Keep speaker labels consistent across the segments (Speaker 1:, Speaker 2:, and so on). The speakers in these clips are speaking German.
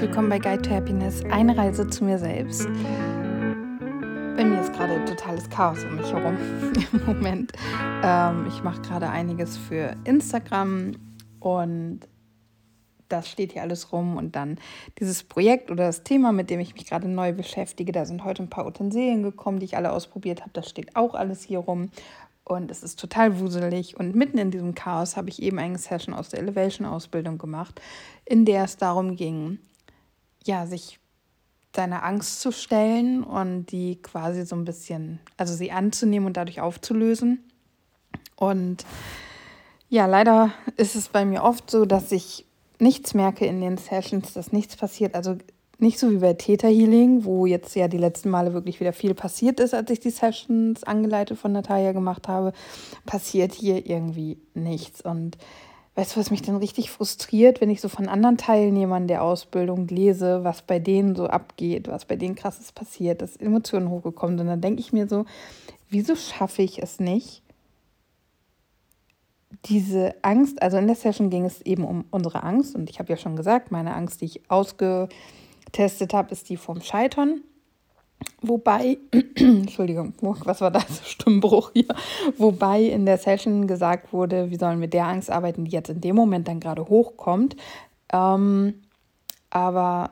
Speaker 1: willkommen bei Guide to Happiness, eine Reise zu mir selbst. Bei mir ist gerade totales Chaos um mich herum im Moment. Ähm, ich mache gerade einiges für Instagram und das steht hier alles rum und dann dieses Projekt oder das Thema, mit dem ich mich gerade neu beschäftige, da sind heute ein paar Utensilien gekommen, die ich alle ausprobiert habe, das steht auch alles hier rum und es ist total wuselig. Und mitten in diesem Chaos habe ich eben eine Session aus der Elevation-Ausbildung gemacht, in der es darum ging, ja, sich seiner Angst zu stellen und die quasi so ein bisschen, also sie anzunehmen und dadurch aufzulösen. Und ja, leider ist es bei mir oft so, dass ich nichts merke in den Sessions, dass nichts passiert. Also nicht so wie bei Theta Healing, wo jetzt ja die letzten Male wirklich wieder viel passiert ist, als ich die Sessions angeleitet von Natalia gemacht habe, passiert hier irgendwie nichts. Und weißt du, was mich dann richtig frustriert, wenn ich so von anderen Teilnehmern der Ausbildung lese, was bei denen so abgeht, was bei denen krasses passiert, dass Emotionen hochgekommen sind. Und dann denke ich mir so, wieso schaffe ich es nicht, diese Angst, also in der Session ging es eben um unsere Angst und ich habe ja schon gesagt, meine Angst, die ich ausge getestet habe, ist die vom Scheitern. Wobei, Entschuldigung, was war das? Stimmbruch hier. Wobei in der Session gesagt wurde, wir sollen mit der Angst arbeiten, die jetzt in dem Moment dann gerade hochkommt. Ähm, aber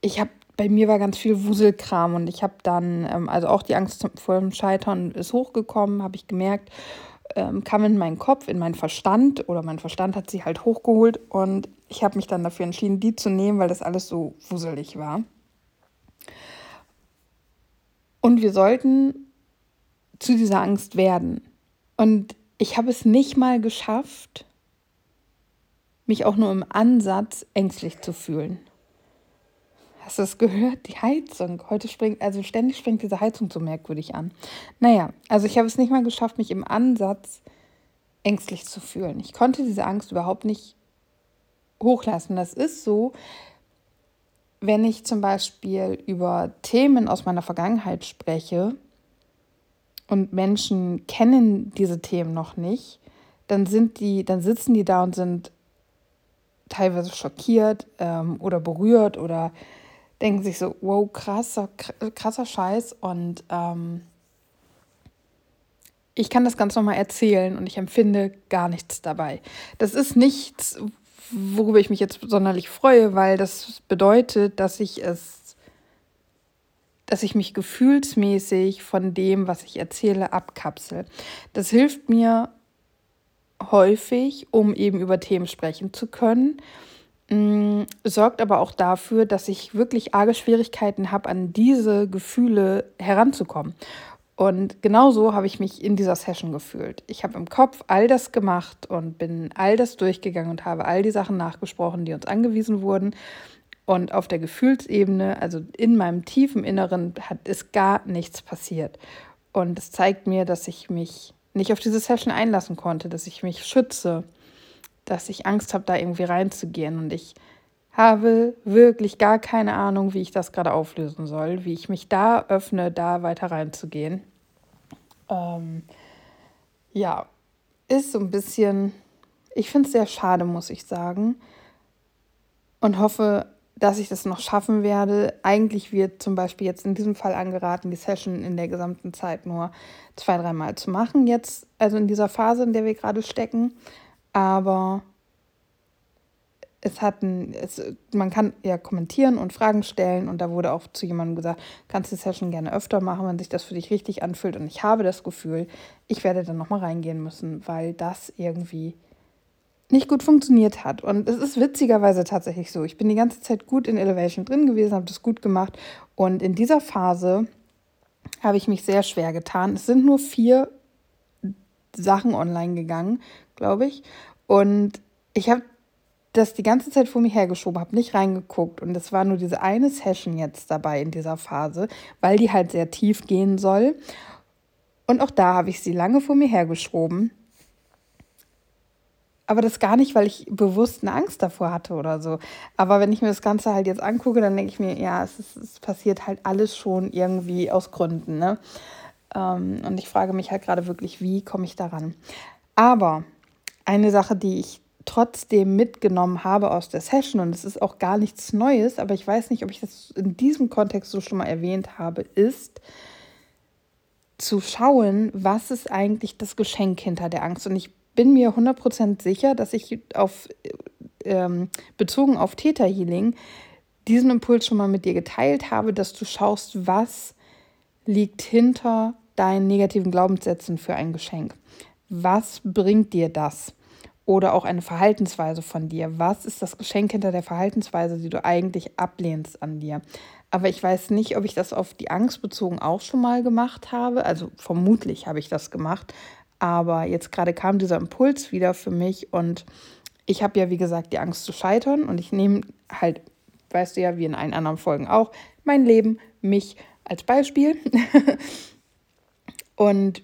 Speaker 1: ich habe, bei mir war ganz viel Wuselkram und ich habe dann, ähm, also auch die Angst vor dem Scheitern ist hochgekommen, habe ich gemerkt, ähm, kam in meinen Kopf, in meinen Verstand oder mein Verstand hat sie halt hochgeholt und ich habe mich dann dafür entschieden, die zu nehmen, weil das alles so wuselig war. Und wir sollten zu dieser Angst werden. Und ich habe es nicht mal geschafft, mich auch nur im Ansatz ängstlich zu fühlen. Hast du es gehört? Die Heizung. Heute springt, also ständig springt diese Heizung so merkwürdig an. Naja, also ich habe es nicht mal geschafft, mich im Ansatz ängstlich zu fühlen. Ich konnte diese Angst überhaupt nicht hochlassen. Das ist so, wenn ich zum Beispiel über Themen aus meiner Vergangenheit spreche und Menschen kennen diese Themen noch nicht, dann sind die, dann sitzen die da und sind teilweise schockiert ähm, oder berührt oder denken sich so, wow, krasser, krasser Scheiß. Und ähm, ich kann das ganz nochmal erzählen und ich empfinde gar nichts dabei. Das ist nichts, worüber ich mich jetzt sonderlich freue, weil das bedeutet, dass ich es, dass ich mich gefühlsmäßig von dem, was ich erzähle, abkapsel. Das hilft mir häufig, um eben über Themen sprechen zu können, mm, sorgt aber auch dafür, dass ich wirklich arge Schwierigkeiten habe, an diese Gefühle heranzukommen. Und genauso habe ich mich in dieser Session gefühlt. Ich habe im Kopf all das gemacht und bin all das durchgegangen und habe all die Sachen nachgesprochen, die uns angewiesen wurden. Und auf der Gefühlsebene, also in meinem tiefen Inneren, hat ist gar nichts passiert. Und es zeigt mir, dass ich mich nicht auf diese Session einlassen konnte, dass ich mich schütze, dass ich Angst habe, da irgendwie reinzugehen. Und ich habe wirklich gar keine Ahnung, wie ich das gerade auflösen soll, wie ich mich da öffne, da weiter reinzugehen. Ähm, ja, ist so ein bisschen, ich finde es sehr schade, muss ich sagen. Und hoffe, dass ich das noch schaffen werde. Eigentlich wird zum Beispiel jetzt in diesem Fall angeraten, die Session in der gesamten Zeit nur zwei, dreimal zu machen. Jetzt, also in dieser Phase, in der wir gerade stecken. Aber es hatten, es, man kann ja kommentieren und Fragen stellen und da wurde auch zu jemandem gesagt, kannst du die Session gerne öfter machen, wenn sich das für dich richtig anfühlt. Und ich habe das Gefühl, ich werde dann nochmal reingehen müssen, weil das irgendwie nicht gut funktioniert hat. Und es ist witzigerweise tatsächlich so. Ich bin die ganze Zeit gut in Elevation drin gewesen, habe das gut gemacht. Und in dieser Phase habe ich mich sehr schwer getan. Es sind nur vier Sachen online gegangen, glaube ich. Und ich habe das die ganze Zeit vor mir hergeschoben, habe nicht reingeguckt und es war nur diese eine Session jetzt dabei in dieser Phase, weil die halt sehr tief gehen soll. Und auch da habe ich sie lange vor mir hergeschoben. Aber das gar nicht, weil ich bewusst eine Angst davor hatte oder so. Aber wenn ich mir das Ganze halt jetzt angucke, dann denke ich mir, ja, es, ist, es passiert halt alles schon irgendwie aus Gründen. Ne? Ähm, und ich frage mich halt gerade wirklich, wie komme ich daran? Aber eine Sache, die ich trotzdem mitgenommen habe aus der Session, und es ist auch gar nichts Neues, aber ich weiß nicht, ob ich das in diesem Kontext so schon mal erwähnt habe, ist zu schauen, was ist eigentlich das Geschenk hinter der Angst. Und ich bin mir 100% sicher, dass ich auf, ähm, bezogen auf Theta Healing diesen Impuls schon mal mit dir geteilt habe, dass du schaust, was liegt hinter deinen negativen Glaubenssätzen für ein Geschenk. Was bringt dir das? Oder auch eine Verhaltensweise von dir. Was ist das Geschenk hinter der Verhaltensweise, die du eigentlich ablehnst an dir? Aber ich weiß nicht, ob ich das auf die Angst bezogen auch schon mal gemacht habe. Also vermutlich habe ich das gemacht. Aber jetzt gerade kam dieser Impuls wieder für mich und ich habe ja, wie gesagt, die Angst zu scheitern und ich nehme halt, weißt du ja, wie in allen anderen Folgen auch, mein Leben, mich als Beispiel. und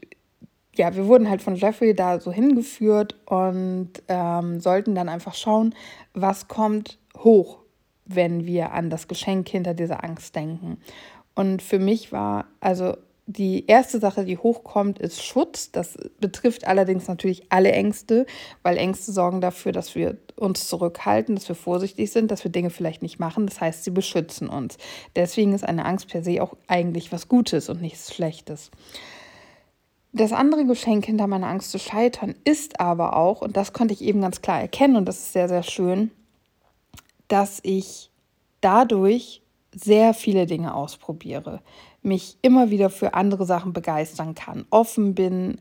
Speaker 1: ja, wir wurden halt von Jeffrey da so hingeführt und ähm, sollten dann einfach schauen, was kommt hoch, wenn wir an das Geschenk hinter dieser Angst denken. Und für mich war, also die erste Sache, die hochkommt, ist Schutz. Das betrifft allerdings natürlich alle Ängste, weil Ängste sorgen dafür, dass wir uns zurückhalten, dass wir vorsichtig sind, dass wir Dinge vielleicht nicht machen. Das heißt, sie beschützen uns. Deswegen ist eine Angst per se auch eigentlich was Gutes und nichts Schlechtes. Das andere Geschenk hinter meiner Angst zu scheitern ist aber auch, und das konnte ich eben ganz klar erkennen, und das ist sehr, sehr schön, dass ich dadurch sehr viele Dinge ausprobiere mich immer wieder für andere Sachen begeistern kann, offen bin,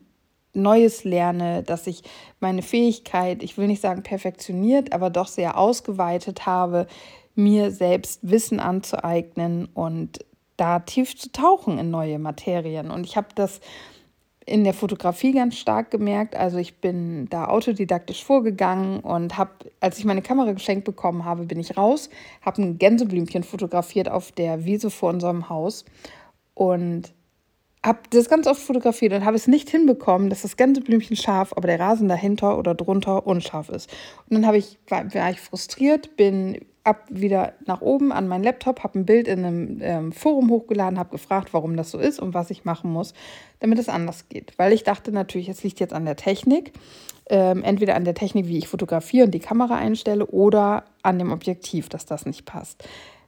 Speaker 1: Neues lerne, dass ich meine Fähigkeit, ich will nicht sagen perfektioniert, aber doch sehr ausgeweitet habe, mir selbst Wissen anzueignen und da tief zu tauchen in neue Materien. Und ich habe das in der Fotografie ganz stark gemerkt. Also ich bin da autodidaktisch vorgegangen und habe, als ich meine Kamera geschenkt bekommen habe, bin ich raus, habe ein Gänseblümchen fotografiert auf der Wiese vor unserem Haus und habe das ganz oft fotografiert und habe es nicht hinbekommen, dass das ganze Blümchen scharf, aber der Rasen dahinter oder drunter unscharf ist. Und dann habe ich, war, war ich frustriert, bin ab wieder nach oben an meinen Laptop, habe ein Bild in einem ähm, Forum hochgeladen, habe gefragt, warum das so ist und was ich machen muss, damit es anders geht. Weil ich dachte natürlich, es liegt jetzt an der Technik. Ähm, entweder an der Technik, wie ich fotografiere und die Kamera einstelle, oder an dem Objektiv, dass das nicht passt.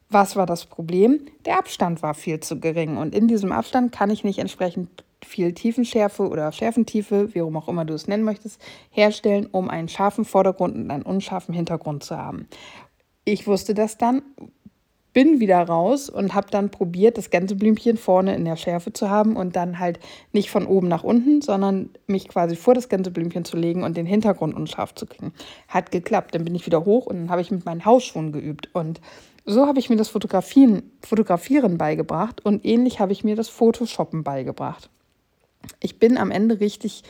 Speaker 1: Was war das Problem? Der Abstand war viel zu gering und in diesem Abstand kann ich nicht entsprechend viel Tiefenschärfe oder Schärfentiefe, wie auch immer du es nennen möchtest, herstellen, um einen scharfen Vordergrund und einen unscharfen Hintergrund zu haben. Ich wusste das dann, bin wieder raus und habe dann probiert, das ganze Blümchen vorne in der Schärfe zu haben und dann halt nicht von oben nach unten, sondern mich quasi vor das ganze Blümchen zu legen und den Hintergrund unscharf zu kriegen. Hat geklappt. Dann bin ich wieder hoch und dann habe ich mit meinen Hausschuhen geübt und so habe ich mir das Fotografieren, Fotografieren beigebracht und ähnlich habe ich mir das Photoshoppen beigebracht. Ich bin am Ende richtig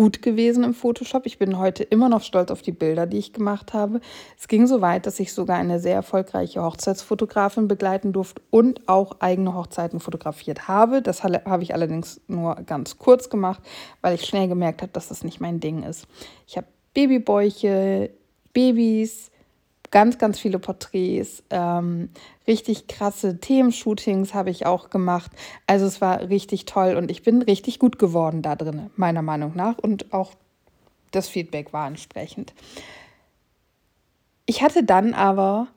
Speaker 1: gut gewesen im Photoshop. Ich bin heute immer noch stolz auf die Bilder, die ich gemacht habe. Es ging so weit, dass ich sogar eine sehr erfolgreiche Hochzeitsfotografin begleiten durfte und auch eigene Hochzeiten fotografiert habe. Das habe ich allerdings nur ganz kurz gemacht, weil ich schnell gemerkt habe, dass das nicht mein Ding ist. Ich habe Babybäuche, Babys, ganz, ganz viele Porträts, ähm, richtig krasse Themenshootings habe ich auch gemacht. Also es war richtig toll und ich bin richtig gut geworden da drin, meiner Meinung nach. Und auch das Feedback war entsprechend. Ich hatte dann aber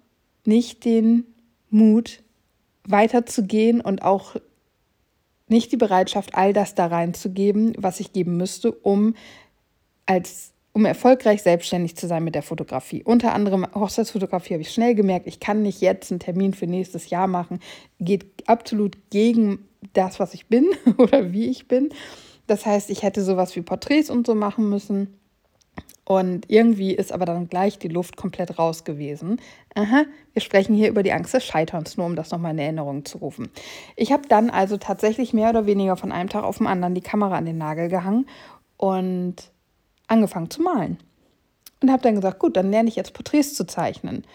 Speaker 1: nicht den Mut, weiterzugehen und auch nicht die Bereitschaft, all das da reinzugeben, was ich geben müsste, um als um erfolgreich selbstständig zu sein mit der Fotografie. Unter anderem Hochzeitsfotografie habe ich schnell gemerkt, ich kann nicht jetzt einen Termin für nächstes Jahr machen. Geht absolut gegen das, was ich bin oder wie ich bin. Das heißt, ich hätte sowas wie Porträts und so machen müssen. Und irgendwie ist aber dann gleich die Luft komplett raus gewesen. Aha, wir sprechen hier über die Angst des Scheiterns, nur um das nochmal in Erinnerung zu rufen. Ich habe dann also tatsächlich mehr oder weniger von einem Tag auf den anderen die Kamera an den Nagel gehangen und angefangen zu malen. Und habe dann gesagt, gut, dann lerne ich jetzt Porträts zu zeichnen.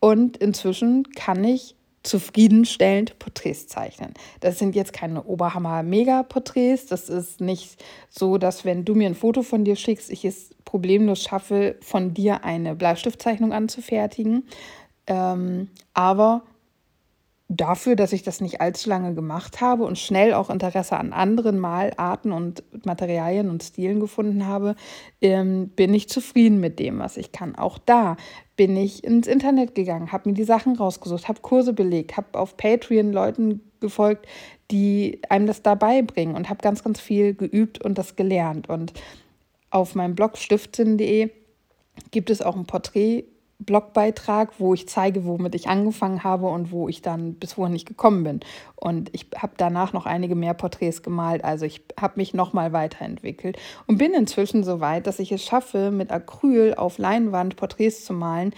Speaker 1: Und inzwischen kann ich zufriedenstellend Porträts zeichnen. Das sind jetzt keine Oberhammer-Mega-Porträts. Das ist nicht so, dass wenn du mir ein Foto von dir schickst, ich es problemlos schaffe, von dir eine Bleistiftzeichnung anzufertigen. Ähm, aber dafür, dass ich das nicht allzu lange gemacht habe und schnell auch Interesse an anderen Malarten und Materialien und Stilen gefunden habe, ähm, bin ich zufrieden mit dem, was ich kann. Auch da bin ich ins Internet gegangen, habe mir die Sachen rausgesucht, habe Kurse belegt, habe auf Patreon Leuten gefolgt, die einem das dabei bringen und habe ganz, ganz viel geübt und das gelernt. Und auf meinem Blog stiftsinn.de gibt es auch ein Porträt Blogbeitrag, wo ich zeige, womit ich angefangen habe und wo ich dann bis wohin ich gekommen bin. Und ich habe danach noch einige mehr Porträts gemalt. Also ich habe mich nochmal weiterentwickelt und bin inzwischen so weit, dass ich es schaffe, mit Acryl auf Leinwand Porträts zu malen,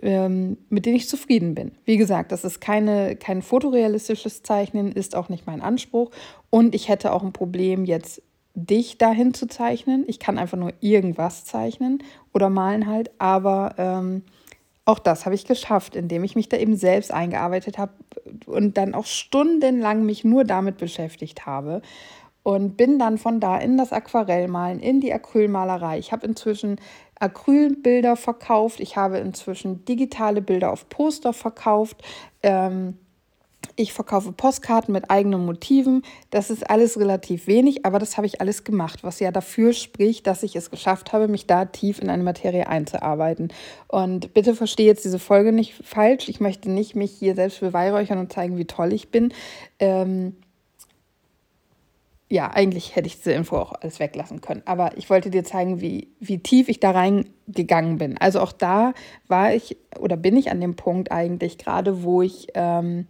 Speaker 1: ähm, mit denen ich zufrieden bin. Wie gesagt, das ist keine, kein fotorealistisches Zeichnen, ist auch nicht mein Anspruch. Und ich hätte auch ein Problem, jetzt dich dahin zu zeichnen. Ich kann einfach nur irgendwas zeichnen oder malen halt, aber ähm, auch das habe ich geschafft, indem ich mich da eben selbst eingearbeitet habe und dann auch stundenlang mich nur damit beschäftigt habe und bin dann von da in das Aquarellmalen, in die Acrylmalerei. Ich habe inzwischen Acrylbilder verkauft, ich habe inzwischen digitale Bilder auf Poster verkauft. Ähm, ich verkaufe Postkarten mit eigenen Motiven. Das ist alles relativ wenig, aber das habe ich alles gemacht, was ja dafür spricht, dass ich es geschafft habe, mich da tief in eine Materie einzuarbeiten. Und bitte verstehe jetzt diese Folge nicht falsch. Ich möchte nicht mich hier selbst beweihräuchern und zeigen, wie toll ich bin. Ähm ja, eigentlich hätte ich diese Info auch alles weglassen können. Aber ich wollte dir zeigen, wie, wie tief ich da reingegangen bin. Also auch da war ich oder bin ich an dem Punkt eigentlich gerade, wo ich ähm,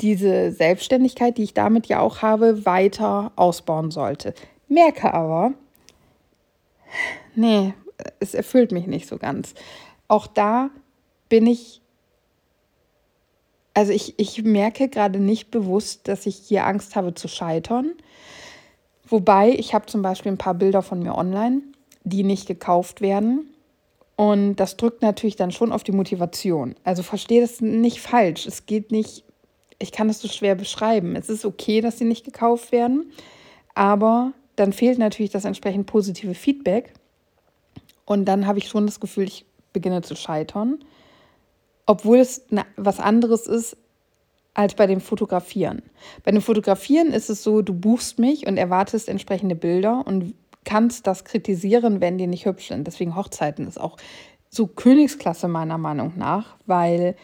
Speaker 1: diese Selbstständigkeit, die ich damit ja auch habe, weiter ausbauen sollte. Merke aber, nee, es erfüllt mich nicht so ganz. Auch da bin ich, also ich, ich merke gerade nicht bewusst, dass ich hier Angst habe zu scheitern. Wobei, ich habe zum Beispiel ein paar Bilder von mir online, die nicht gekauft werden. Und das drückt natürlich dann schon auf die Motivation. Also verstehe das nicht falsch. Es geht nicht ich kann das so schwer beschreiben. Es ist okay, dass sie nicht gekauft werden, aber dann fehlt natürlich das entsprechend positive Feedback. Und dann habe ich schon das Gefühl, ich beginne zu scheitern, obwohl es was anderes ist als bei dem Fotografieren. Bei dem Fotografieren ist es so, du buchst mich und erwartest entsprechende Bilder und kannst das kritisieren, wenn die nicht hübsch sind. Deswegen Hochzeiten ist auch so Königsklasse meiner Meinung nach, weil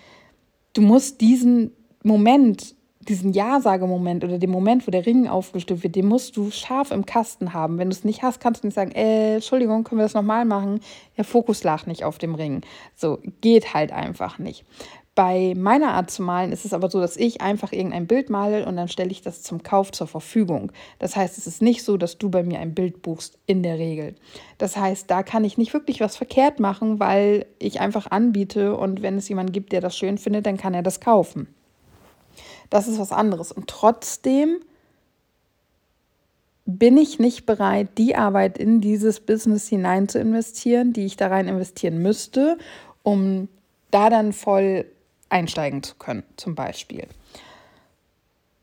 Speaker 1: du musst diesen Moment, diesen Ja-Sage-Moment oder den Moment, wo der Ring aufgestimmt wird, den musst du scharf im Kasten haben. Wenn du es nicht hast, kannst du nicht sagen, äh, Entschuldigung, können wir das nochmal machen? Der Fokus lag nicht auf dem Ring. So, geht halt einfach nicht. Bei meiner Art zu malen ist es aber so, dass ich einfach irgendein Bild male und dann stelle ich das zum Kauf zur Verfügung. Das heißt, es ist nicht so, dass du bei mir ein Bild buchst, in der Regel. Das heißt, da kann ich nicht wirklich was verkehrt machen, weil ich einfach anbiete und wenn es jemanden gibt, der das schön findet, dann kann er das kaufen. Das ist was anderes. Und trotzdem bin ich nicht bereit, die Arbeit in dieses Business hinein zu investieren, die ich da rein investieren müsste, um da dann voll einsteigen zu können, zum Beispiel.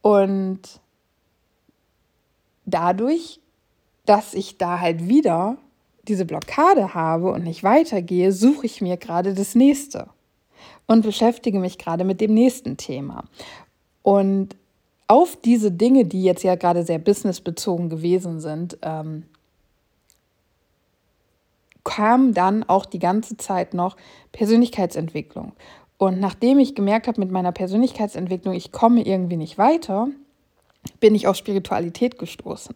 Speaker 1: Und dadurch, dass ich da halt wieder diese Blockade habe und nicht weitergehe, suche ich mir gerade das nächste und beschäftige mich gerade mit dem nächsten Thema. Und auf diese Dinge, die jetzt ja gerade sehr businessbezogen gewesen sind, ähm, kam dann auch die ganze Zeit noch Persönlichkeitsentwicklung. Und nachdem ich gemerkt habe mit meiner Persönlichkeitsentwicklung, ich komme irgendwie nicht weiter, bin ich auf Spiritualität gestoßen.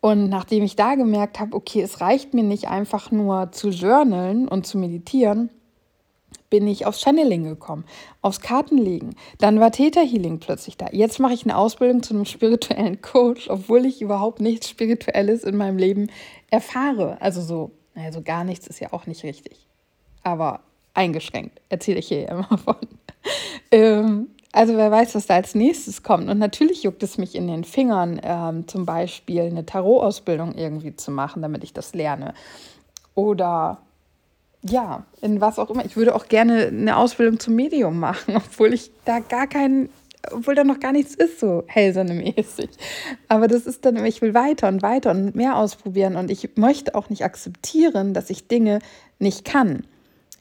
Speaker 1: Und nachdem ich da gemerkt habe, okay, es reicht mir nicht einfach nur zu journalen und zu meditieren, bin ich aufs Channeling gekommen, aufs Kartenlegen. Dann war Theta Healing plötzlich da. Jetzt mache ich eine Ausbildung zu einem spirituellen Coach, obwohl ich überhaupt nichts Spirituelles in meinem Leben erfahre. Also so, naja, so gar nichts ist ja auch nicht richtig. Aber eingeschränkt, erzähle ich hier immer von. ähm, also wer weiß, was da als nächstes kommt. Und natürlich juckt es mich in den Fingern, ähm, zum Beispiel eine Tarot-Ausbildung irgendwie zu machen, damit ich das lerne. Oder ja, in was auch immer. Ich würde auch gerne eine Ausbildung zum Medium machen, obwohl ich da gar keinen, obwohl da noch gar nichts ist, so hellsonnemäßig. Aber das ist dann, ich will weiter und weiter und mehr ausprobieren und ich möchte auch nicht akzeptieren, dass ich Dinge nicht kann.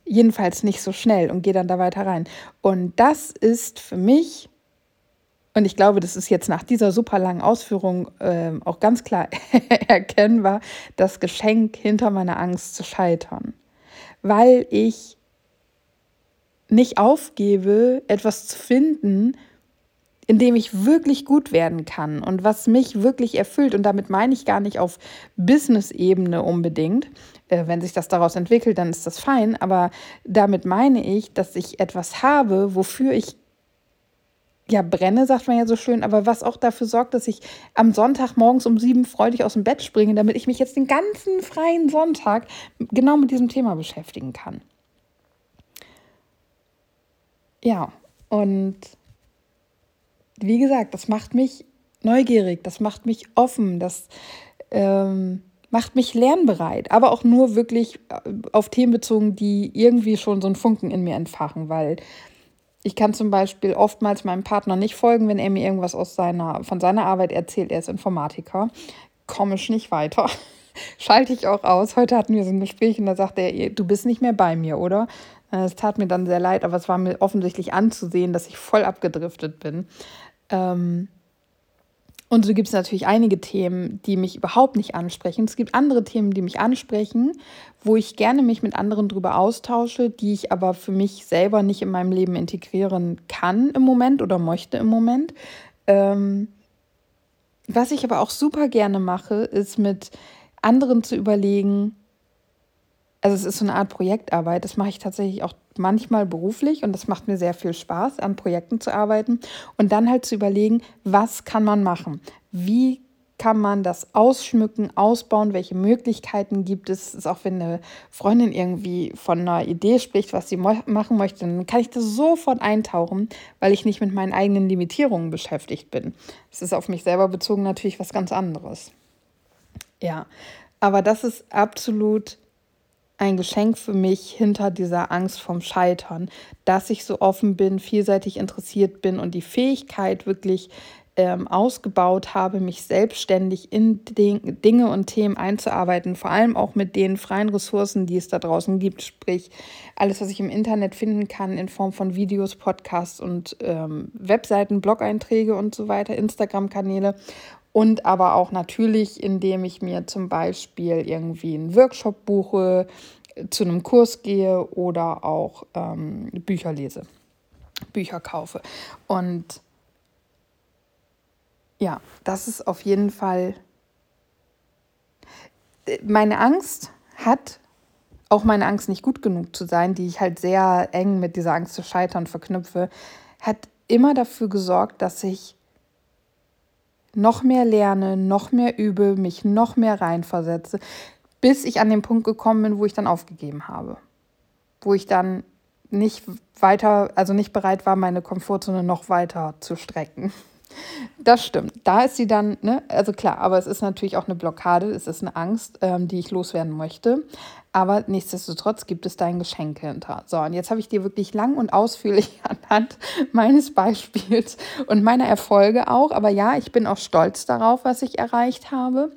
Speaker 1: Jedenfalls nicht so schnell und gehe dann da weiter rein. Und das ist für mich Und ich glaube, das ist jetzt nach dieser super langen Ausführung äh, auch ganz klar erkennbar, das Geschenk hinter meiner Angst zu scheitern. Weil ich nicht aufgebe, etwas zu finden, in dem ich wirklich gut werden kann und was mich wirklich erfüllt. Und damit meine ich gar nicht auf Business-Ebene unbedingt. Äh, wenn sich das daraus entwickelt, dann ist das fein. Aber damit meine ich, dass ich etwas habe, wofür ich ja, brenne, sagt man ja so schön, aber was auch dafür sorgt, dass ich am Sonntag morgens um sieben freudig aus dem Bett springe, damit ich mich jetzt den ganzen freien Sonntag genau mit diesem Thema beschäftigen kann. Ja, und wie gesagt, das macht mich neugierig, das macht mich offen, das ähm, macht mich lernbereit, aber auch nur wirklich äh, auf Themen bezogen, die irgendwie schon so einen Funken in mir entfachen, weil ich kann zum Beispiel oftmals meinem Partner nicht folgen, wenn er mir irgendwas aus seiner, von seiner Arbeit erzählt. Er ist Informatiker. Komme ich nicht weiter. Schalte ich auch aus. Heute hatten wir so ein Gespräch und da sagte er, du bist nicht mehr bei mir, oder? Es tat mir dann sehr leid, aber es war mir offensichtlich anzusehen, dass ich voll abgedriftet bin. Ähm, und so gibt es natürlich einige Themen, die mich überhaupt nicht ansprechen. Es gibt andere Themen, die mich ansprechen, wo ich gerne mich mit anderen darüber austausche, die ich aber für mich selber nicht in meinem Leben integrieren kann im Moment oder möchte im Moment. Ähm, was ich aber auch super gerne mache, ist mit anderen zu überlegen, also es ist so eine Art Projektarbeit, das mache ich tatsächlich auch manchmal beruflich und das macht mir sehr viel Spaß, an Projekten zu arbeiten und dann halt zu überlegen, was kann man machen? Wie kann man das ausschmücken, ausbauen? Welche Möglichkeiten gibt es? ist auch wenn eine Freundin irgendwie von einer Idee spricht, was sie machen möchte, dann kann ich das sofort eintauchen, weil ich nicht mit meinen eigenen Limitierungen beschäftigt bin. Das ist auf mich selber bezogen natürlich was ganz anderes. Ja, aber das ist absolut ein Geschenk für mich hinter dieser Angst vom Scheitern, dass ich so offen bin, vielseitig interessiert bin und die Fähigkeit wirklich ähm, ausgebaut habe, mich selbstständig in Ding, Dinge und Themen einzuarbeiten, vor allem auch mit den freien Ressourcen, die es da draußen gibt, sprich alles, was ich im Internet finden kann in Form von Videos, Podcasts und ähm, Webseiten, Blog-Einträge und so weiter, Instagram-Kanäle und aber auch natürlich, indem ich mir zum Beispiel irgendwie einen Workshop buche, zu einem Kurs gehe oder auch ähm, Bücher lese, Bücher kaufe. Und ja, das ist auf jeden Fall meine Angst hat auch meine Angst nicht gut genug zu sein, die ich halt sehr eng mit dieser Angst zu scheitern verknüpfe, hat immer dafür gesorgt, dass ich noch mehr lerne, noch mehr übe, mich noch mehr reinversetze, bis ich an den Punkt gekommen bin, wo ich dann aufgegeben habe. Wo ich dann nicht weiter, also nicht bereit war, meine Komfortzone noch weiter zu strecken. Das stimmt. Da ist sie dann, ne, also klar, aber es ist natürlich auch eine Blockade, es ist eine Angst, ähm, die ich loswerden möchte. Aber nichtsdestotrotz gibt es da ein Geschenk hinter. So, und jetzt habe ich dir wirklich lang und ausführlich anhand meines Beispiels und meiner Erfolge auch, aber ja, ich bin auch stolz darauf, was ich erreicht habe,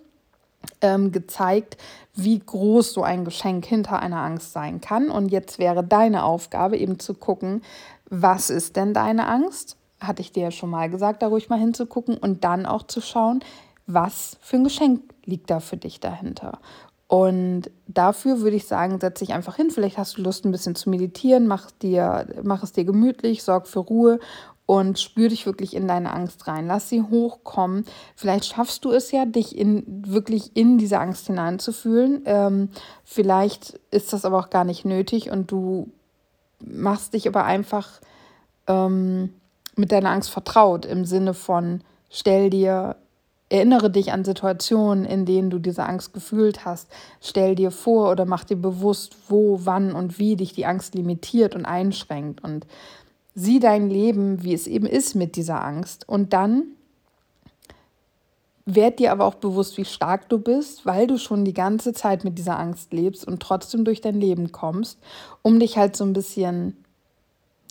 Speaker 1: ähm, gezeigt, wie groß so ein Geschenk hinter einer Angst sein kann. Und jetzt wäre deine Aufgabe eben zu gucken, was ist denn deine Angst? Hatte ich dir ja schon mal gesagt, da ruhig mal hinzugucken und dann auch zu schauen, was für ein Geschenk liegt da für dich dahinter. Und dafür würde ich sagen, setz dich einfach hin. Vielleicht hast du Lust, ein bisschen zu meditieren, mach, dir, mach es dir gemütlich, sorg für Ruhe und spür dich wirklich in deine Angst rein. Lass sie hochkommen. Vielleicht schaffst du es ja, dich in, wirklich in diese Angst hineinzufühlen. Ähm, vielleicht ist das aber auch gar nicht nötig und du machst dich aber einfach ähm, mit deiner Angst vertraut im Sinne von stell dir Erinnere dich an Situationen, in denen du diese Angst gefühlt hast. Stell dir vor oder mach dir bewusst, wo, wann und wie dich die Angst limitiert und einschränkt. Und sieh dein Leben, wie es eben ist mit dieser Angst. Und dann werd dir aber auch bewusst, wie stark du bist, weil du schon die ganze Zeit mit dieser Angst lebst und trotzdem durch dein Leben kommst, um dich halt so ein bisschen,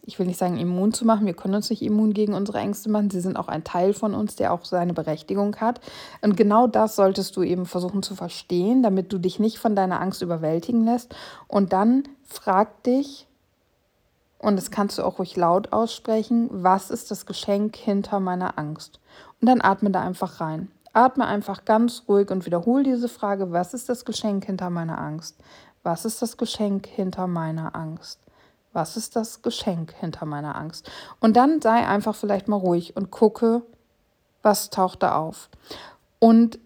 Speaker 1: ich will nicht sagen immun zu machen, wir können uns nicht immun gegen unsere Ängste machen, sie sind auch ein Teil von uns, der auch seine Berechtigung hat. Und genau das solltest du eben versuchen zu verstehen, damit du dich nicht von deiner Angst überwältigen lässt. Und dann frag dich, und das kannst du auch ruhig laut aussprechen, was ist das Geschenk hinter meiner Angst? Und dann atme da einfach rein. Atme einfach ganz ruhig und wiederhole diese Frage, was ist das Geschenk hinter meiner Angst? Was ist das Geschenk hinter meiner Angst? Was ist das Geschenk hinter meiner Angst? Und dann sei einfach vielleicht mal ruhig und gucke, was taucht da auf. Und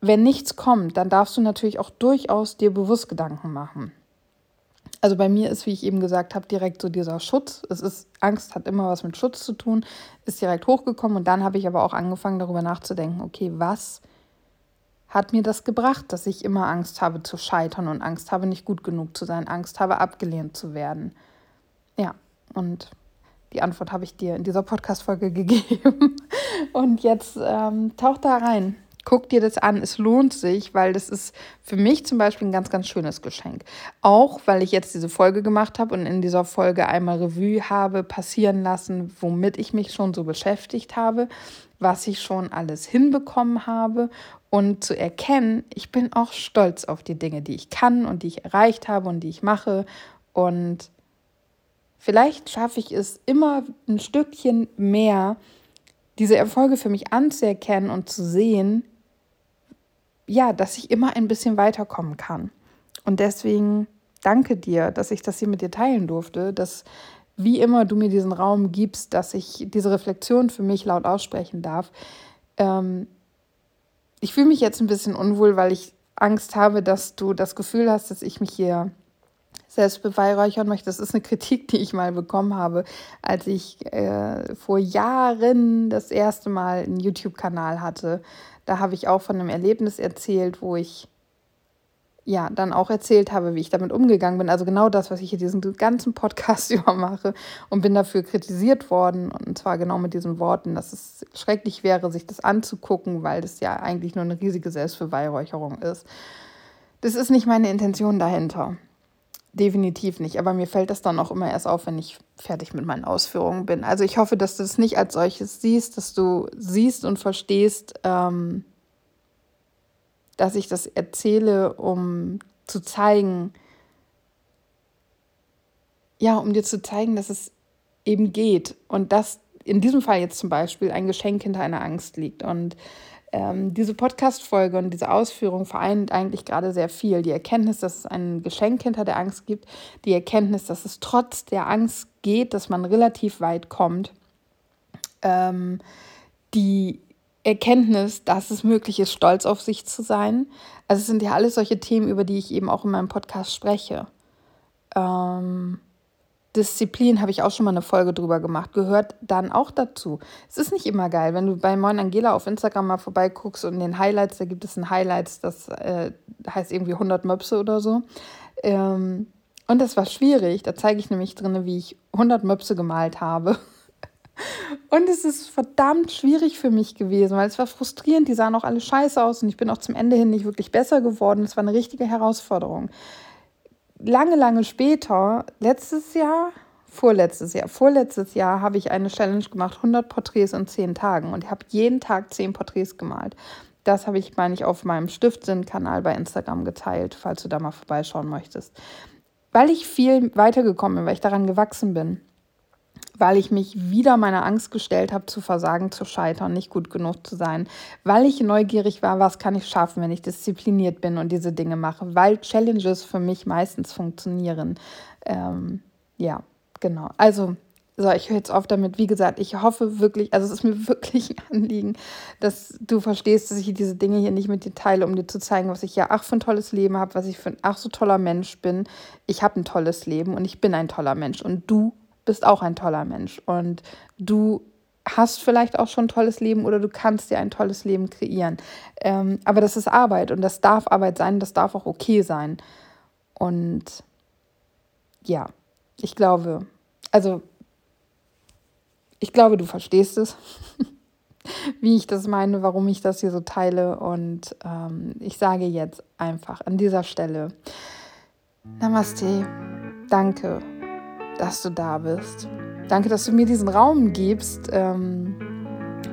Speaker 1: wenn nichts kommt, dann darfst du natürlich auch durchaus dir bewusst Gedanken machen. Also bei mir ist, wie ich eben gesagt habe, direkt so dieser Schutz. Es ist, Angst hat immer was mit Schutz zu tun, ist direkt hochgekommen und dann habe ich aber auch angefangen, darüber nachzudenken, okay, was hat mir das gebracht, dass ich immer Angst habe zu scheitern und Angst habe, nicht gut genug zu sein, Angst habe, abgelehnt zu werden. Und die Antwort habe ich dir in dieser Podcast-Folge gegeben. Und jetzt ähm, tauch da rein. Guck dir das an, es lohnt sich, weil das ist für mich zum Beispiel ein ganz, ganz schönes Geschenk. Auch weil ich jetzt diese Folge gemacht habe und in dieser Folge einmal Revue habe passieren lassen, womit ich mich schon so beschäftigt habe, was ich schon alles hinbekommen habe und zu erkennen, ich bin auch stolz auf die Dinge, die ich kann und die ich erreicht habe und die ich mache. Und vielleicht schaffe ich es immer ein Stückchen mehr, diese Erfolge für mich anzuerkennen und zu sehen, ja, dass ich immer ein bisschen weiterkommen kann. Und deswegen danke dir, dass ich das hier mit dir teilen durfte, dass wie immer du mir diesen Raum gibst, dass ich diese Reflexion für mich laut aussprechen darf. Ähm, ich fühle mich jetzt ein bisschen unwohl, weil ich Angst habe, dass du das Gefühl hast, dass ich mich hier selbst beweihräuchern möchte. Das ist eine Kritik, die ich mal bekommen habe, als ich äh, vor Jahren das erste Mal einen YouTube-Kanal hatte. Da habe ich auch von einem Erlebnis erzählt, wo ich ja dann auch erzählt habe, wie ich damit umgegangen bin. Also genau das, was ich hier diesen ganzen Podcast über mache und bin dafür kritisiert worden. Und zwar genau mit diesen Worten, dass es schrecklich wäre, sich das anzugucken, weil das ja eigentlich nur eine riesige Selbstbeweihräucherung ist. Das ist nicht meine Intention dahinter. Definitiv nicht. Aber mir fällt das dann auch immer erst auf, wenn ich fertig mit meinen Ausführungen bin. Also ich hoffe, dass du es nicht als solches siehst, dass du siehst und verstehst, ähm, dass ich das erzähle, um zu zeigen, ja, um dir zu zeigen, dass es eben geht und dass in diesem Fall jetzt zum Beispiel ein Geschenk hinter einer Angst liegt. Und ähm, diese Podcast-Folge und diese Ausführung vereint eigentlich gerade sehr viel. Die Erkenntnis, dass es ein Geschenk hinter der Angst gibt, die Erkenntnis, dass es trotz der Angst geht, dass man relativ weit kommt, ähm, die Erkenntnis, dass es möglich ist, stolz auf sich zu sein. Also es sind ja alles solche Themen, über die ich eben auch in meinem Podcast spreche. Ähm, Disziplin habe ich auch schon mal eine Folge drüber gemacht, gehört dann auch dazu. Es ist nicht immer geil, wenn du bei Moin Angela auf Instagram mal vorbeiguckst und in den Highlights, da gibt es ein Highlights, das äh, heißt irgendwie 100 Möpse oder so. Ähm, und das war schwierig, da zeige ich nämlich drin, wie ich 100 Möpse gemalt habe. Und es ist verdammt schwierig für mich gewesen, weil es war frustrierend. Die sahen auch alle scheiße aus und ich bin auch zum Ende hin nicht wirklich besser geworden. Es war eine richtige Herausforderung lange, lange später, letztes Jahr, vorletztes Jahr, vorletztes Jahr habe ich eine Challenge gemacht, 100 Porträts in 10 Tagen und ich habe jeden Tag 10 Porträts gemalt. Das habe ich, meine ich, auf meinem Stiftsinn-Kanal bei Instagram geteilt, falls du da mal vorbeischauen möchtest. Weil ich viel weitergekommen bin, weil ich daran gewachsen bin weil ich mich wieder meiner Angst gestellt habe, zu versagen, zu scheitern, nicht gut genug zu sein, weil ich neugierig war, was kann ich schaffen, wenn ich diszipliniert bin und diese Dinge mache, weil Challenges für mich meistens funktionieren. Ähm, ja, genau. Also, so, ich höre jetzt auf damit. Wie gesagt, ich hoffe wirklich, also es ist mir wirklich ein Anliegen, dass du verstehst, dass ich diese Dinge hier nicht mit dir teile, um dir zu zeigen, was ich ja ach für ein tolles Leben habe, was ich für ein ach so toller Mensch bin. Ich habe ein tolles Leben und ich bin ein toller Mensch und du bist auch ein toller Mensch und du hast vielleicht auch schon ein tolles Leben oder du kannst dir ein tolles Leben kreieren. Ähm, aber das ist Arbeit und das darf Arbeit sein, das darf auch okay sein. Und ja, ich glaube, also ich glaube, du verstehst es, wie ich das meine, warum ich das hier so teile. Und ähm, ich sage jetzt einfach an dieser Stelle, Namaste, danke dass du da bist. Danke, dass du mir diesen Raum gibst, ähm,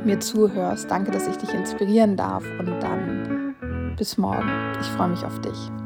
Speaker 1: mir zuhörst. Danke, dass ich dich inspirieren darf. Und dann bis morgen. Ich freue mich auf dich.